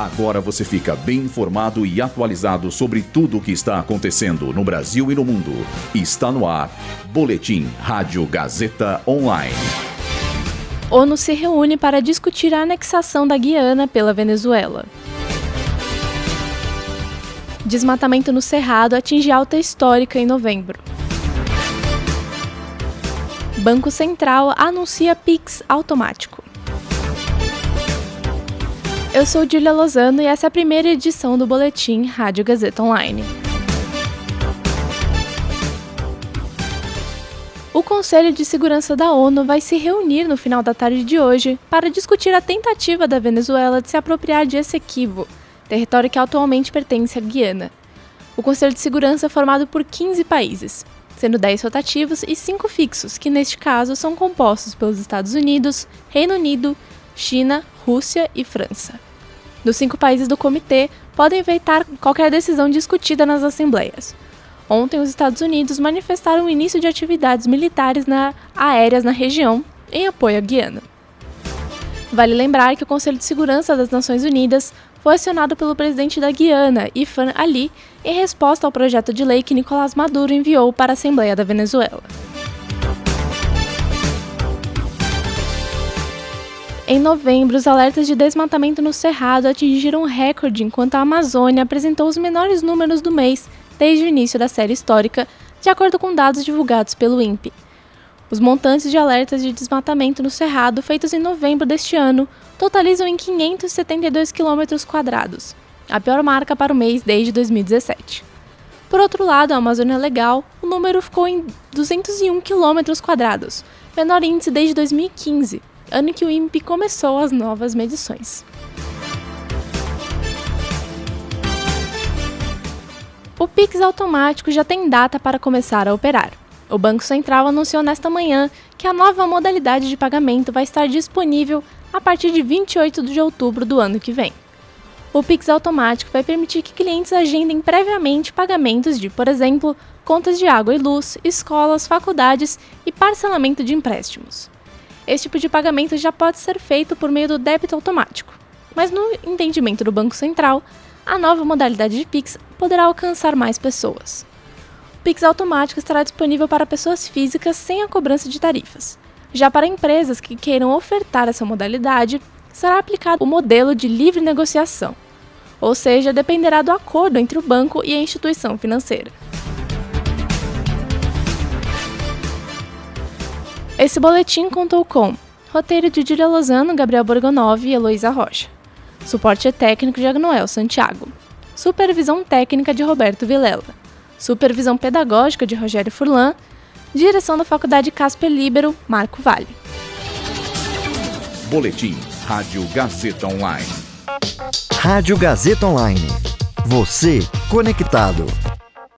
Agora você fica bem informado e atualizado sobre tudo o que está acontecendo no Brasil e no mundo. Está no ar. Boletim Rádio Gazeta Online. ONU se reúne para discutir a anexação da Guiana pela Venezuela. Desmatamento no Cerrado atinge alta histórica em novembro. Banco Central anuncia PIX automático. Eu sou Julia Lozano e essa é a primeira edição do Boletim Rádio Gazeta Online. O Conselho de Segurança da ONU vai se reunir no final da tarde de hoje para discutir a tentativa da Venezuela de se apropriar de Essequibo, território que atualmente pertence à Guiana. O Conselho de Segurança é formado por 15 países, sendo 10 rotativos e 5 fixos, que neste caso são compostos pelos Estados Unidos, Reino Unido, China, Rússia e França. Dos cinco países do comitê podem vetar qualquer decisão discutida nas assembleias. Ontem, os Estados Unidos manifestaram o início de atividades militares na, aéreas na região em apoio à Guiana. Vale lembrar que o Conselho de Segurança das Nações Unidas foi acionado pelo presidente da Guiana, Ifan Ali, em resposta ao projeto de lei que Nicolás Maduro enviou para a Assembleia da Venezuela. Em novembro, os alertas de desmatamento no Cerrado atingiram um recorde enquanto a Amazônia apresentou os menores números do mês desde o início da série histórica, de acordo com dados divulgados pelo INPE. Os montantes de alertas de desmatamento no Cerrado feitos em novembro deste ano totalizam em 572 km a pior marca para o mês desde 2017. Por outro lado, a Amazônia Legal, o número ficou em 201 km menor índice desde 2015, ano que o INPE começou as novas medições. O Pix automático já tem data para começar a operar. O Banco Central anunciou nesta manhã que a nova modalidade de pagamento vai estar disponível a partir de 28 de outubro do ano que vem. O Pix automático vai permitir que clientes agendem previamente pagamentos de, por exemplo, contas de água e luz, escolas, faculdades e parcelamento de empréstimos. Esse tipo de pagamento já pode ser feito por meio do débito automático, mas no entendimento do Banco Central, a nova modalidade de Pix poderá alcançar mais pessoas. Pix automático estará disponível para pessoas físicas sem a cobrança de tarifas. Já para empresas que queiram ofertar essa modalidade, será aplicado o modelo de livre negociação, ou seja, dependerá do acordo entre o banco e a instituição financeira. Esse boletim contou com roteiro de Julia Lozano, Gabriel Borgonov e Heloísa Rocha. Suporte técnico de Agnoel Santiago. Supervisão técnica de Roberto Vilela supervisão pedagógica de Rogério Furlan, direção da Faculdade Casper Libero, Marco Vale. Boletim Rádio Gazeta Online. Rádio Gazeta Online. Você conectado.